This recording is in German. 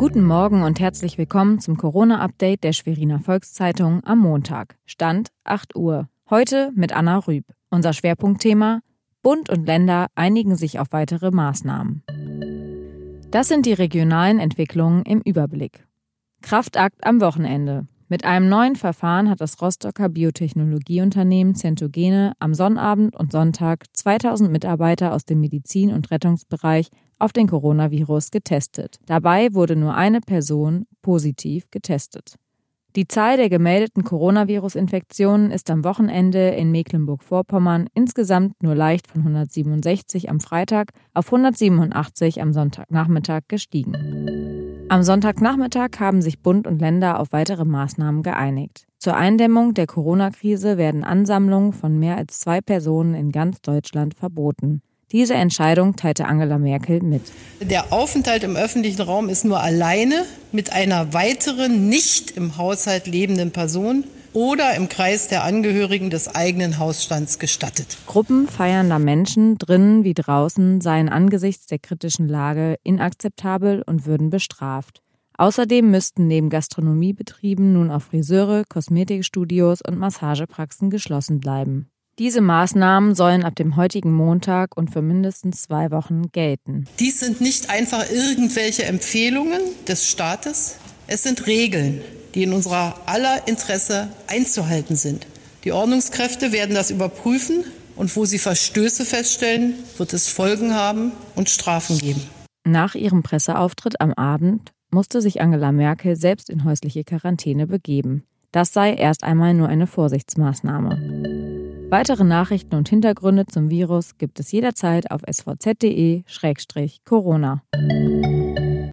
Guten Morgen und herzlich willkommen zum Corona-Update der Schweriner Volkszeitung am Montag. Stand 8 Uhr. Heute mit Anna Rüb. Unser Schwerpunktthema Bund und Länder einigen sich auf weitere Maßnahmen. Das sind die regionalen Entwicklungen im Überblick. Kraftakt am Wochenende. Mit einem neuen Verfahren hat das Rostocker Biotechnologieunternehmen Centogene am Sonnabend und Sonntag 2000 Mitarbeiter aus dem Medizin- und Rettungsbereich auf den Coronavirus getestet. Dabei wurde nur eine Person positiv getestet. Die Zahl der gemeldeten Coronavirus-Infektionen ist am Wochenende in Mecklenburg-Vorpommern insgesamt nur leicht von 167 am Freitag auf 187 am Sonntagnachmittag gestiegen. Am Sonntagnachmittag haben sich Bund und Länder auf weitere Maßnahmen geeinigt. Zur Eindämmung der Corona-Krise werden Ansammlungen von mehr als zwei Personen in ganz Deutschland verboten. Diese Entscheidung teilte Angela Merkel mit. Der Aufenthalt im öffentlichen Raum ist nur alleine mit einer weiteren nicht im Haushalt lebenden Person oder im Kreis der Angehörigen des eigenen Hausstands gestattet. Gruppen feiernder Menschen drinnen wie draußen seien angesichts der kritischen Lage inakzeptabel und würden bestraft. Außerdem müssten neben Gastronomiebetrieben nun auch Friseure, Kosmetikstudios und Massagepraxen geschlossen bleiben. Diese Maßnahmen sollen ab dem heutigen Montag und für mindestens zwei Wochen gelten. Dies sind nicht einfach irgendwelche Empfehlungen des Staates. Es sind Regeln, die in unserer aller Interesse einzuhalten sind. Die Ordnungskräfte werden das überprüfen und wo sie Verstöße feststellen, wird es Folgen haben und Strafen geben. Nach ihrem Presseauftritt am Abend musste sich Angela Merkel selbst in häusliche Quarantäne begeben. Das sei erst einmal nur eine Vorsichtsmaßnahme. Weitere Nachrichten und Hintergründe zum Virus gibt es jederzeit auf svz.de-corona.